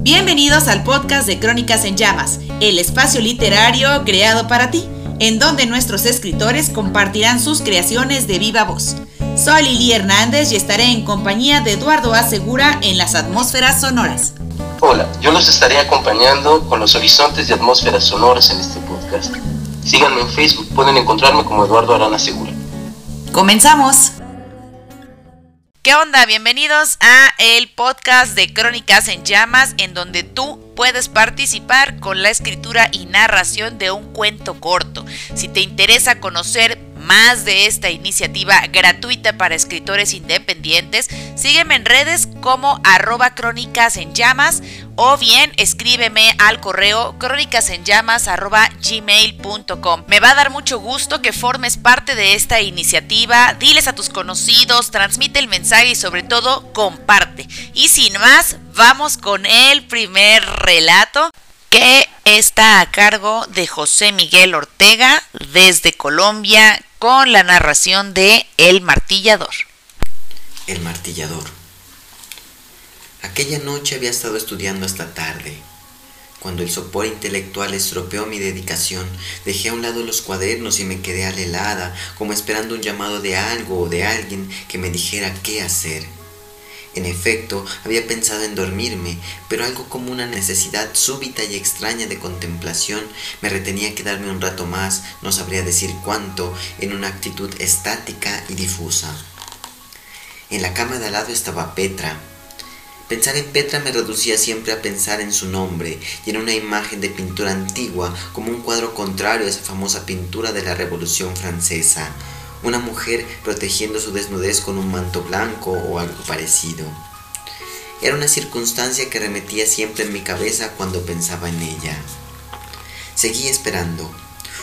Bienvenidos al podcast de Crónicas en Llamas, el espacio literario creado para ti, en donde nuestros escritores compartirán sus creaciones de viva voz. Soy Lili Hernández y estaré en compañía de Eduardo Asegura en las atmósferas sonoras. Hola, yo los estaré acompañando con los horizontes de atmósferas sonoras en este podcast. Síganme en Facebook, pueden encontrarme como Eduardo Arana Segura. ¡Comenzamos! ¿Qué onda? Bienvenidos a el podcast de Crónicas en Llamas, en donde tú puedes participar con la escritura y narración de un cuento corto. Si te interesa conocer más de esta iniciativa gratuita para escritores independientes, sígueme en redes como arroba crónicas en llamas o bien escríbeme al correo gmail.com. Me va a dar mucho gusto que formes parte de esta iniciativa, diles a tus conocidos, transmite el mensaje y sobre todo comparte. Y sin más, vamos con el primer relato que está a cargo de José Miguel Ortega desde Colombia con la narración de El Martillador. El Martillador. Aquella noche había estado estudiando hasta tarde. Cuando el sopor intelectual estropeó mi dedicación, dejé a un lado los cuadernos y me quedé alelada, como esperando un llamado de algo o de alguien que me dijera qué hacer. En efecto, había pensado en dormirme, pero algo como una necesidad súbita y extraña de contemplación me retenía quedarme un rato más, no sabría decir cuánto, en una actitud estática y difusa. En la cama de al lado estaba Petra. Pensar en Petra me reducía siempre a pensar en su nombre y en una imagen de pintura antigua como un cuadro contrario a esa famosa pintura de la Revolución Francesa, una mujer protegiendo su desnudez con un manto blanco o algo parecido. Era una circunstancia que remetía siempre en mi cabeza cuando pensaba en ella. Seguí esperando.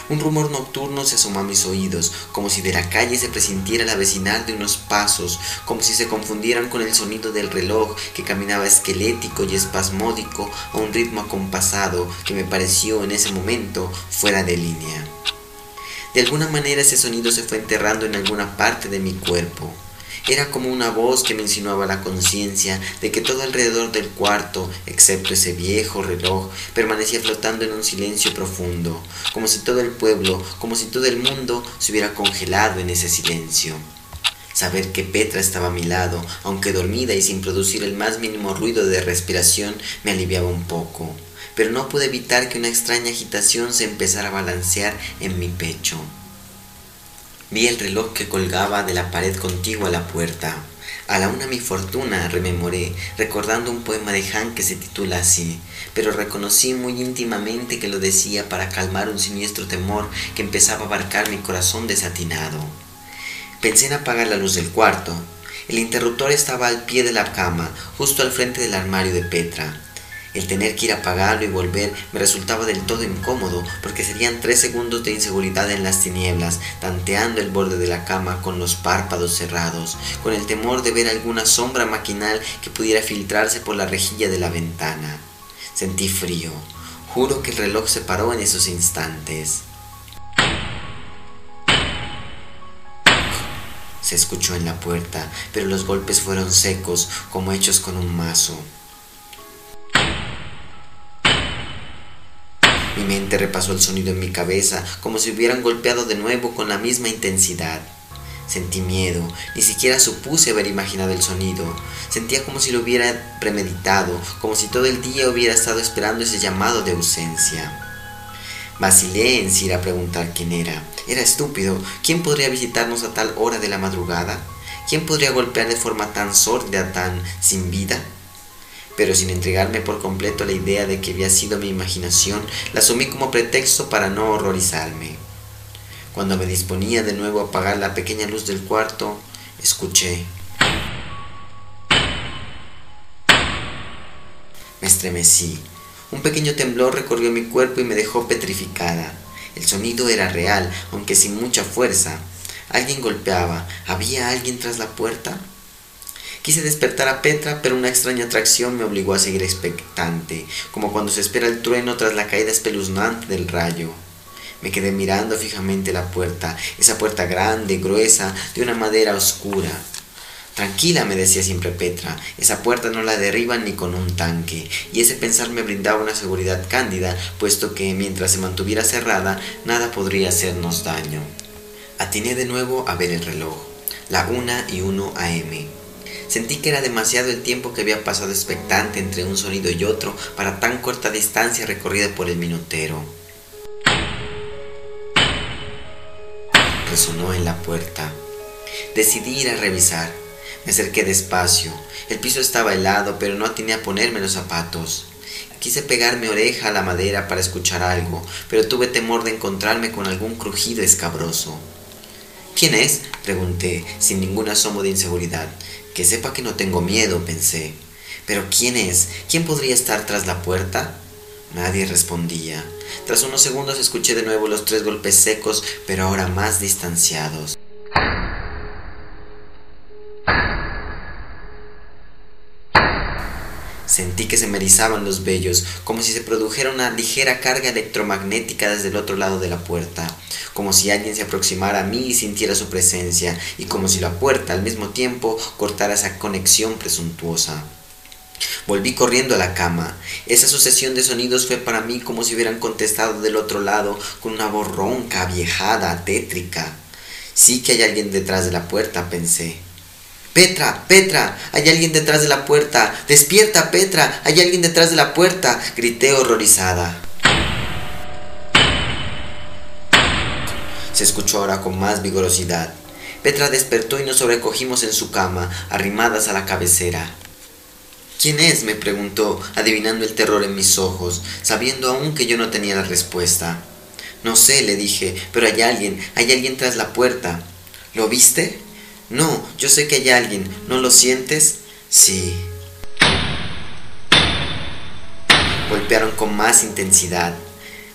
Un rumor nocturno se asomó a mis oídos, como si de la calle se presintiera la vecinar de unos pasos, como si se confundieran con el sonido del reloj que caminaba esquelético y espasmódico a un ritmo acompasado que me pareció en ese momento fuera de línea. De alguna manera ese sonido se fue enterrando en alguna parte de mi cuerpo. Era como una voz que me insinuaba la conciencia de que todo alrededor del cuarto, excepto ese viejo reloj, permanecía flotando en un silencio profundo, como si todo el pueblo, como si todo el mundo se hubiera congelado en ese silencio. Saber que Petra estaba a mi lado, aunque dormida y sin producir el más mínimo ruido de respiración, me aliviaba un poco pero no pude evitar que una extraña agitación se empezara a balancear en mi pecho. Vi el reloj que colgaba de la pared contigua a la puerta. A la una mi fortuna, rememoré, recordando un poema de Han que se titula así, pero reconocí muy íntimamente que lo decía para calmar un siniestro temor que empezaba a abarcar mi corazón desatinado. Pensé en apagar la luz del cuarto. El interruptor estaba al pie de la cama, justo al frente del armario de Petra. El tener que ir a apagarlo y volver me resultaba del todo incómodo, porque serían tres segundos de inseguridad en las tinieblas, tanteando el borde de la cama con los párpados cerrados, con el temor de ver alguna sombra maquinal que pudiera filtrarse por la rejilla de la ventana. Sentí frío. Juro que el reloj se paró en esos instantes. Se escuchó en la puerta, pero los golpes fueron secos, como hechos con un mazo. Mi mente repasó el sonido en mi cabeza como si hubieran golpeado de nuevo con la misma intensidad. Sentí miedo, ni siquiera supuse haber imaginado el sonido. Sentía como si lo hubiera premeditado, como si todo el día hubiera estado esperando ese llamado de ausencia. Vacilé en ir a preguntar quién era. Era estúpido. ¿Quién podría visitarnos a tal hora de la madrugada? ¿Quién podría golpear de forma tan sórdida, tan sin vida? Pero sin entregarme por completo a la idea de que había sido mi imaginación, la asumí como pretexto para no horrorizarme. Cuando me disponía de nuevo a apagar la pequeña luz del cuarto, escuché. Me estremecí. Un pequeño temblor recorrió mi cuerpo y me dejó petrificada. El sonido era real, aunque sin mucha fuerza. Alguien golpeaba. ¿Había alguien tras la puerta? Quise despertar a Petra, pero una extraña atracción me obligó a seguir expectante, como cuando se espera el trueno tras la caída espeluznante del rayo. Me quedé mirando fijamente la puerta, esa puerta grande, gruesa, de una madera oscura. Tranquila, me decía siempre Petra, esa puerta no la derriban ni con un tanque, y ese pensar me brindaba una seguridad cándida, puesto que mientras se mantuviera cerrada, nada podría hacernos daño. Atiné de nuevo a ver el reloj, la una y uno a.m. Sentí que era demasiado el tiempo que había pasado expectante entre un sonido y otro para tan corta distancia recorrida por el minutero. Resonó en la puerta. Decidí ir a revisar. Me acerqué despacio. El piso estaba helado, pero no atiné a ponerme los zapatos. Quise pegar mi oreja a la madera para escuchar algo, pero tuve temor de encontrarme con algún crujido escabroso. ¿Quién es? pregunté, sin ningún asomo de inseguridad. Que sepa que no tengo miedo, pensé. Pero ¿quién es? ¿Quién podría estar tras la puerta? Nadie respondía. Tras unos segundos escuché de nuevo los tres golpes secos, pero ahora más distanciados. Sentí que se me erizaban los vellos, como si se produjera una ligera carga electromagnética desde el otro lado de la puerta, como si alguien se aproximara a mí y sintiera su presencia, y como si la puerta al mismo tiempo cortara esa conexión presuntuosa. Volví corriendo a la cama. Esa sucesión de sonidos fue para mí como si hubieran contestado del otro lado con una voz ronca, viejada, tétrica. Sí que hay alguien detrás de la puerta, pensé. Petra, Petra, hay alguien detrás de la puerta. Despierta, Petra, hay alguien detrás de la puerta. Grité horrorizada. Se escuchó ahora con más vigorosidad. Petra despertó y nos sobrecogimos en su cama, arrimadas a la cabecera. ¿Quién es? me preguntó, adivinando el terror en mis ojos, sabiendo aún que yo no tenía la respuesta. No sé, le dije, pero hay alguien, hay alguien tras la puerta. ¿Lo viste? No, yo sé que hay alguien. ¿No lo sientes? Sí. Golpearon con más intensidad.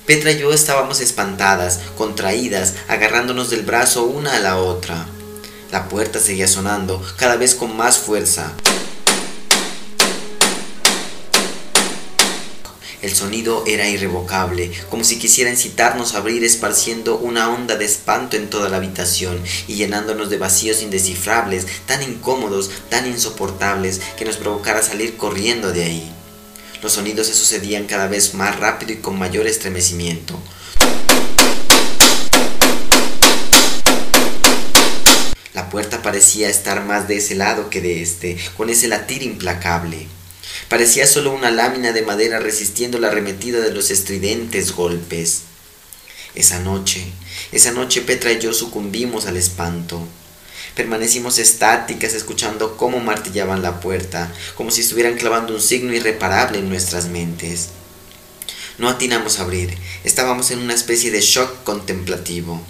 Petra y yo estábamos espantadas, contraídas, agarrándonos del brazo una a la otra. La puerta seguía sonando, cada vez con más fuerza. El sonido era irrevocable, como si quisiera incitarnos a abrir esparciendo una onda de espanto en toda la habitación y llenándonos de vacíos indescifrables, tan incómodos, tan insoportables, que nos provocara salir corriendo de ahí. Los sonidos se sucedían cada vez más rápido y con mayor estremecimiento. La puerta parecía estar más de ese lado que de este, con ese latir implacable. Parecía solo una lámina de madera resistiendo la arremetida de los estridentes golpes. Esa noche, esa noche Petra y yo sucumbimos al espanto. Permanecimos estáticas escuchando cómo martillaban la puerta, como si estuvieran clavando un signo irreparable en nuestras mentes. No atinamos a abrir, estábamos en una especie de shock contemplativo.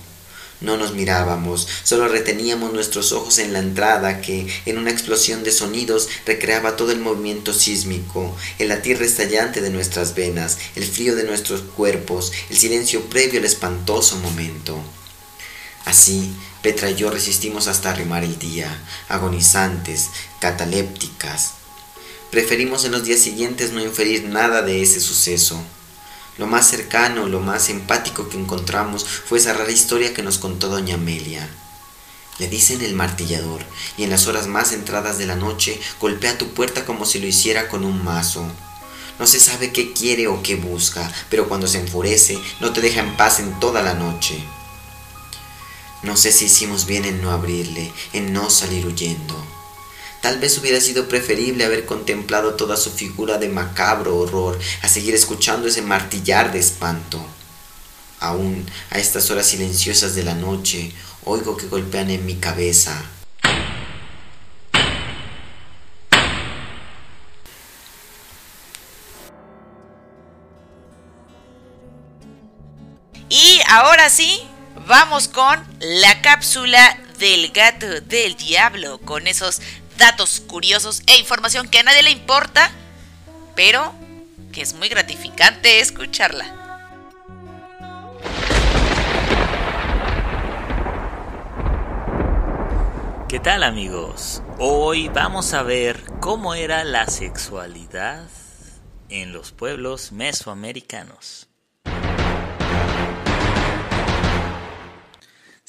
No nos mirábamos, solo reteníamos nuestros ojos en la entrada que, en una explosión de sonidos, recreaba todo el movimiento sísmico, el latir restallante de nuestras venas, el frío de nuestros cuerpos, el silencio previo al espantoso momento. Así, Petra y yo resistimos hasta arrimar el día, agonizantes, catalépticas. Preferimos en los días siguientes no inferir nada de ese suceso. Lo más cercano, lo más empático que encontramos fue esa rara historia que nos contó doña Amelia. Le dicen el martillador, y en las horas más entradas de la noche golpea tu puerta como si lo hiciera con un mazo. No se sabe qué quiere o qué busca, pero cuando se enfurece no te deja en paz en toda la noche. No sé si hicimos bien en no abrirle, en no salir huyendo. Tal vez hubiera sido preferible haber contemplado toda su figura de macabro horror a seguir escuchando ese martillar de espanto. Aún a estas horas silenciosas de la noche oigo que golpean en mi cabeza. Y ahora sí, vamos con la cápsula del gato del diablo, con esos datos curiosos e información que a nadie le importa, pero que es muy gratificante escucharla. ¿Qué tal amigos? Hoy vamos a ver cómo era la sexualidad en los pueblos mesoamericanos.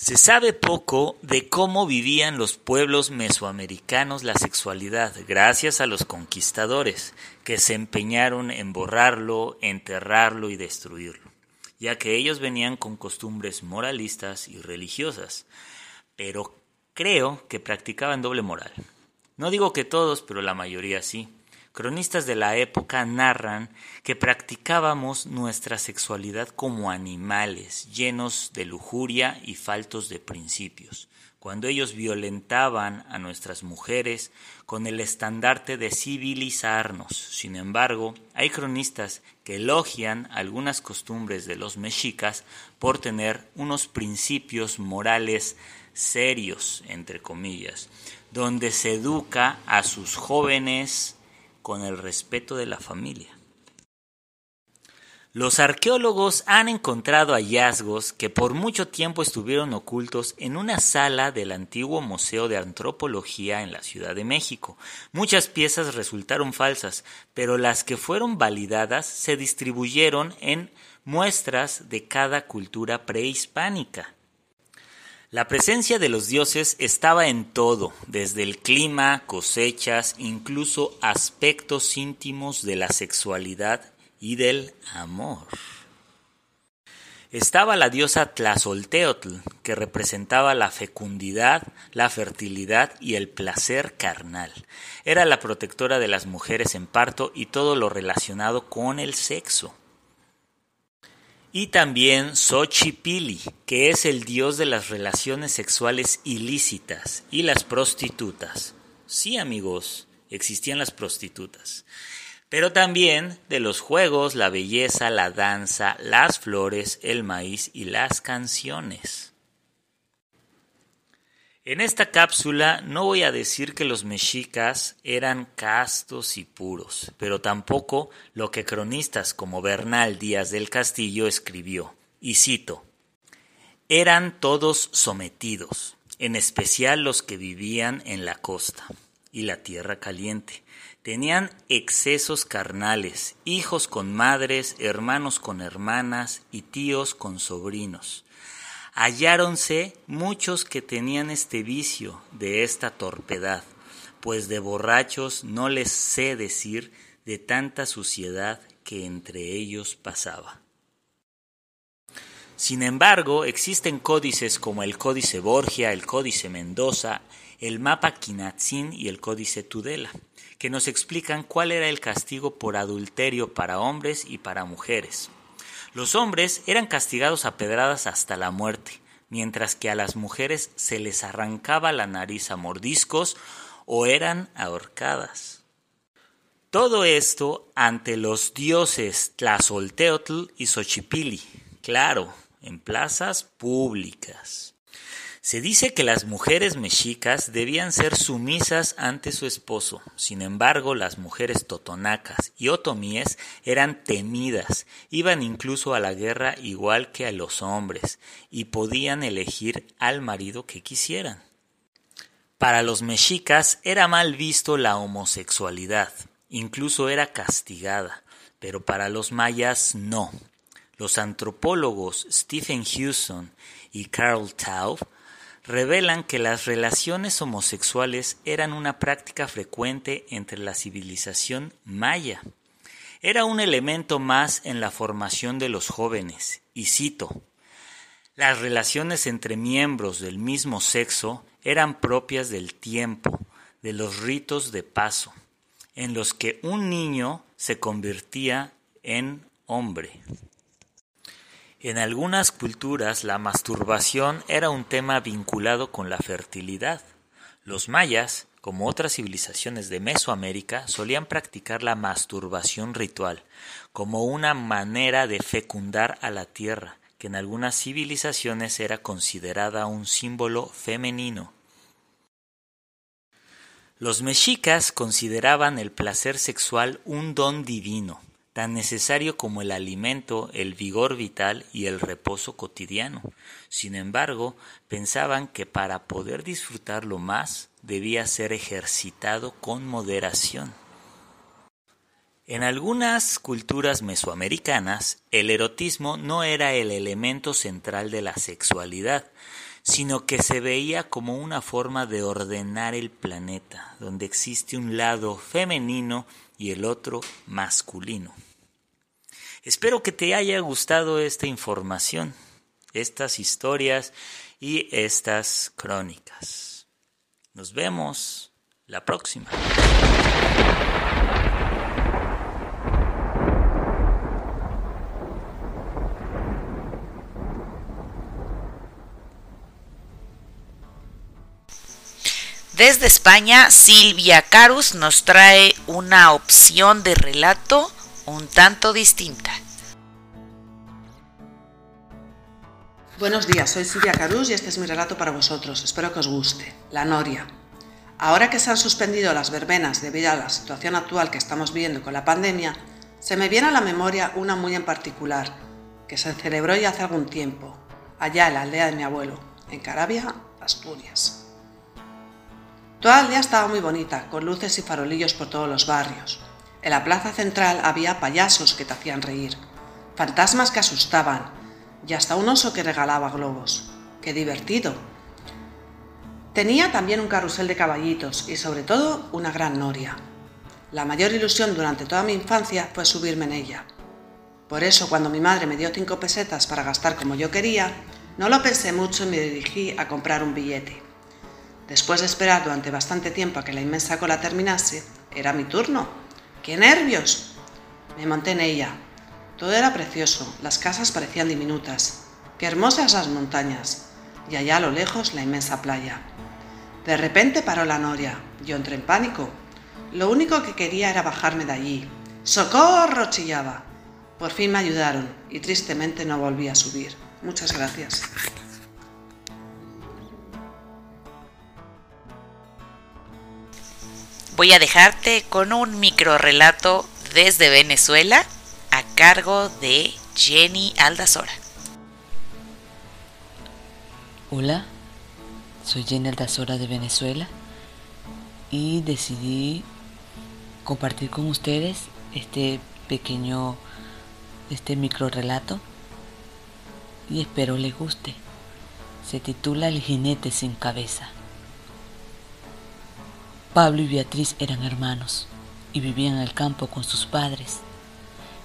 Se sabe poco de cómo vivían los pueblos mesoamericanos la sexualidad gracias a los conquistadores, que se empeñaron en borrarlo, enterrarlo y destruirlo, ya que ellos venían con costumbres moralistas y religiosas, pero creo que practicaban doble moral. No digo que todos, pero la mayoría sí. Cronistas de la época narran que practicábamos nuestra sexualidad como animales, llenos de lujuria y faltos de principios, cuando ellos violentaban a nuestras mujeres con el estandarte de civilizarnos. Sin embargo, hay cronistas que elogian algunas costumbres de los mexicas por tener unos principios morales serios, entre comillas, donde se educa a sus jóvenes con el respeto de la familia. Los arqueólogos han encontrado hallazgos que por mucho tiempo estuvieron ocultos en una sala del antiguo Museo de Antropología en la Ciudad de México. Muchas piezas resultaron falsas, pero las que fueron validadas se distribuyeron en muestras de cada cultura prehispánica. La presencia de los dioses estaba en todo, desde el clima, cosechas, incluso aspectos íntimos de la sexualidad y del amor. Estaba la diosa Tlazolteotl, que representaba la fecundidad, la fertilidad y el placer carnal. Era la protectora de las mujeres en parto y todo lo relacionado con el sexo y también Xochipili, que es el dios de las relaciones sexuales ilícitas y las prostitutas. Sí, amigos, existían las prostitutas. Pero también de los juegos, la belleza, la danza, las flores, el maíz y las canciones. En esta cápsula no voy a decir que los mexicas eran castos y puros, pero tampoco lo que cronistas como Bernal Díaz del Castillo escribió, y cito, eran todos sometidos, en especial los que vivían en la costa y la tierra caliente. Tenían excesos carnales, hijos con madres, hermanos con hermanas y tíos con sobrinos halláronse muchos que tenían este vicio de esta torpedad, pues de borrachos no les sé decir de tanta suciedad que entre ellos pasaba. Sin embargo, existen códices como el Códice Borgia, el Códice Mendoza, el Mapa Quinatzin y el Códice Tudela, que nos explican cuál era el castigo por adulterio para hombres y para mujeres. Los hombres eran castigados a pedradas hasta la muerte, mientras que a las mujeres se les arrancaba la nariz a mordiscos o eran ahorcadas. Todo esto ante los dioses Tlazolteotl y Xochipili, claro, en plazas públicas. Se dice que las mujeres mexicas debían ser sumisas ante su esposo, sin embargo las mujeres totonacas y otomíes eran temidas, iban incluso a la guerra igual que a los hombres, y podían elegir al marido que quisieran. Para los mexicas era mal visto la homosexualidad, incluso era castigada, pero para los mayas no. Los antropólogos Stephen Hewson y Carl Taub revelan que las relaciones homosexuales eran una práctica frecuente entre la civilización maya. Era un elemento más en la formación de los jóvenes, y cito, las relaciones entre miembros del mismo sexo eran propias del tiempo, de los ritos de paso, en los que un niño se convertía en hombre. En algunas culturas la masturbación era un tema vinculado con la fertilidad. Los mayas, como otras civilizaciones de Mesoamérica, solían practicar la masturbación ritual como una manera de fecundar a la tierra, que en algunas civilizaciones era considerada un símbolo femenino. Los mexicas consideraban el placer sexual un don divino, tan necesario como el alimento, el vigor vital y el reposo cotidiano. Sin embargo, pensaban que para poder disfrutarlo más debía ser ejercitado con moderación. En algunas culturas mesoamericanas, el erotismo no era el elemento central de la sexualidad, sino que se veía como una forma de ordenar el planeta, donde existe un lado femenino y el otro masculino. Espero que te haya gustado esta información, estas historias y estas crónicas. Nos vemos la próxima. Desde España, Silvia Carus nos trae una opción de relato un tanto distinta. Buenos días, soy Silvia Carus y este es mi relato para vosotros. Espero que os guste. La Noria. Ahora que se han suspendido las verbenas debido a la situación actual que estamos viviendo con la pandemia, se me viene a la memoria una muy en particular, que se celebró ya hace algún tiempo, allá en la aldea de mi abuelo, en Carabia, Asturias. Toda la aldea estaba muy bonita, con luces y farolillos por todos los barrios. En la plaza central había payasos que te hacían reír, fantasmas que asustaban y hasta un oso que regalaba globos. ¡Qué divertido! Tenía también un carrusel de caballitos y sobre todo una gran noria. La mayor ilusión durante toda mi infancia fue subirme en ella. Por eso cuando mi madre me dio cinco pesetas para gastar como yo quería, no lo pensé mucho y me dirigí a comprar un billete. Después de esperar durante bastante tiempo a que la inmensa cola terminase, era mi turno. ¡Qué nervios! Me monté en ella. Todo era precioso, las casas parecían diminutas. ¡Qué hermosas las montañas! Y allá a lo lejos la inmensa playa. De repente paró la noria. Yo entré en pánico. Lo único que quería era bajarme de allí. ¡Socorro! chillaba. Por fin me ayudaron y tristemente no volví a subir. Muchas gracias. Voy a dejarte con un micro relato desde Venezuela a cargo de Jenny Aldazora. Hola, soy Jenny Aldazora de Venezuela y decidí compartir con ustedes este pequeño, este micro relato y espero les guste. Se titula El jinete sin cabeza. Pablo y Beatriz eran hermanos y vivían en el campo con sus padres.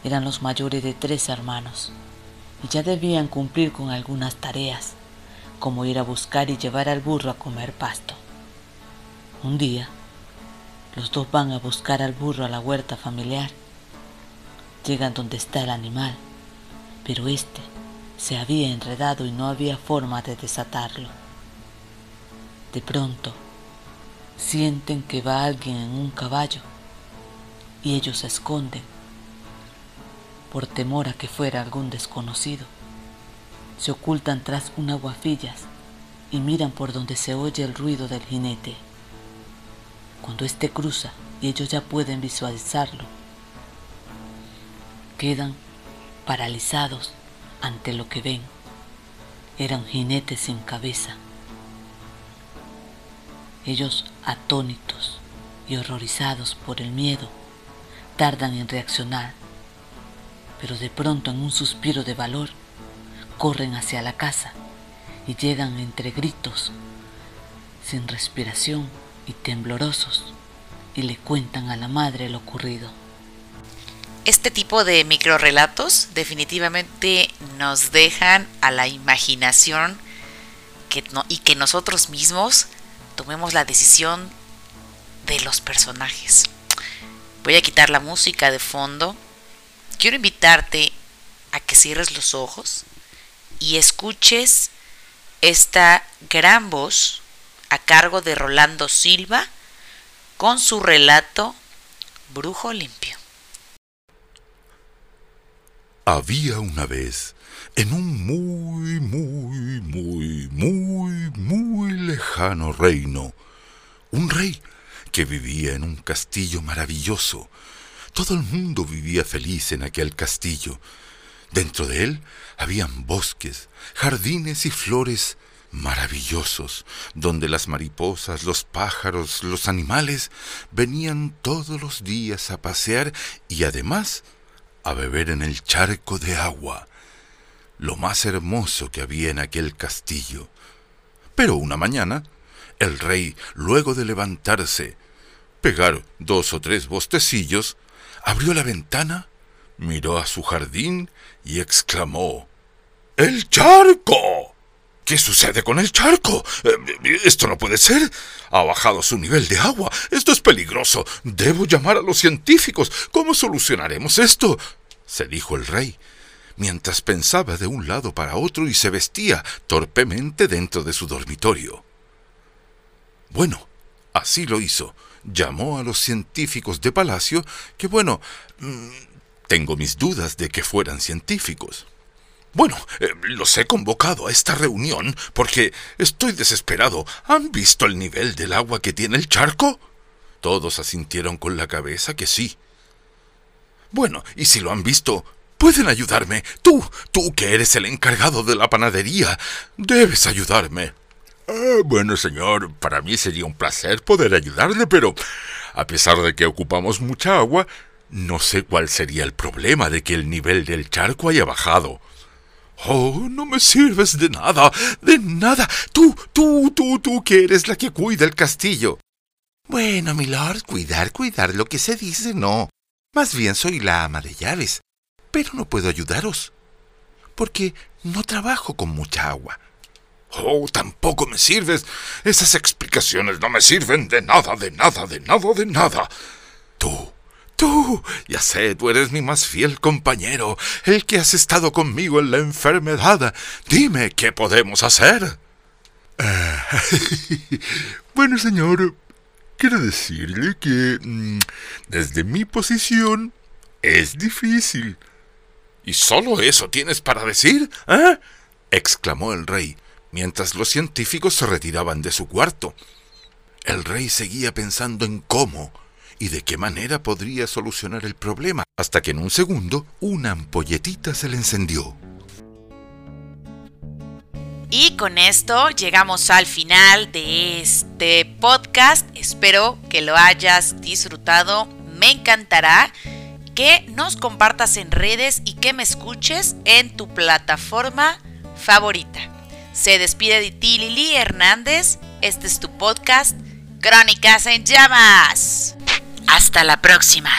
Eran los mayores de tres hermanos y ya debían cumplir con algunas tareas, como ir a buscar y llevar al burro a comer pasto. Un día, los dos van a buscar al burro a la huerta familiar. Llegan donde está el animal, pero este se había enredado y no había forma de desatarlo. De pronto, sienten que va alguien en un caballo y ellos se esconden por temor a que fuera algún desconocido. Se ocultan tras unas guafillas y miran por donde se oye el ruido del jinete. Cuando éste cruza y ellos ya pueden visualizarlo, quedan paralizados ante lo que ven. Era un jinete sin cabeza ellos, atónitos y horrorizados por el miedo, tardan en reaccionar, pero de pronto en un suspiro de valor, corren hacia la casa y llegan entre gritos, sin respiración y temblorosos, y le cuentan a la madre lo ocurrido. Este tipo de microrelatos definitivamente nos dejan a la imaginación y que nosotros mismos tomemos la decisión de los personajes. Voy a quitar la música de fondo. Quiero invitarte a que cierres los ojos y escuches esta gran voz a cargo de Rolando Silva con su relato Brujo Limpio. Había una vez en un muy, muy, muy, muy, muy lejano reino, un rey que vivía en un castillo maravilloso. Todo el mundo vivía feliz en aquel castillo. Dentro de él habían bosques, jardines y flores maravillosos, donde las mariposas, los pájaros, los animales venían todos los días a pasear y además a beber en el charco de agua, lo más hermoso que había en aquel castillo. Pero una mañana, el rey, luego de levantarse, pegar dos o tres bostecillos, abrió la ventana, miró a su jardín y exclamó ¡El charco! ¿Qué sucede con el charco? Eh, esto no puede ser. Ha bajado su nivel de agua. Esto es peligroso. Debo llamar a los científicos. ¿Cómo solucionaremos esto? se dijo el rey, mientras pensaba de un lado para otro y se vestía torpemente dentro de su dormitorio. Bueno, así lo hizo. Llamó a los científicos de palacio, que bueno, mm, tengo mis dudas de que fueran científicos. Bueno, eh, los he convocado a esta reunión porque estoy desesperado. ¿Han visto el nivel del agua que tiene el charco? Todos asintieron con la cabeza que sí. Bueno, y si lo han visto, pueden ayudarme. Tú, tú que eres el encargado de la panadería, debes ayudarme. Ah, bueno, señor, para mí sería un placer poder ayudarle, pero a pesar de que ocupamos mucha agua, no sé cuál sería el problema de que el nivel del charco haya bajado. Oh, no me sirves de nada, de nada. Tú, tú, tú, tú, que eres la que cuida el castillo. Bueno, milord, cuidar, cuidar, lo que se dice no. Más bien soy la ama de llaves. Pero no puedo ayudaros. Porque no trabajo con mucha agua. Oh, tampoco me sirves. Esas explicaciones no me sirven de nada, de nada, de nada, de nada. Tú, Tú, ya sé, tú eres mi más fiel compañero, el que has estado conmigo en la enfermedad. Dime, ¿qué podemos hacer? Ah, bueno, señor, quiero decirle que mm, desde mi posición es difícil. ¿Y solo eso tienes para decir? ¿Eh? exclamó el rey, mientras los científicos se retiraban de su cuarto. El rey seguía pensando en cómo y de qué manera podría solucionar el problema, hasta que en un segundo una ampolletita se le encendió. Y con esto llegamos al final de este podcast. Espero que lo hayas disfrutado. Me encantará que nos compartas en redes y que me escuches en tu plataforma favorita. Se despide de ti Lili Hernández. Este es tu podcast Crónicas en Llamas. Hasta la próxima.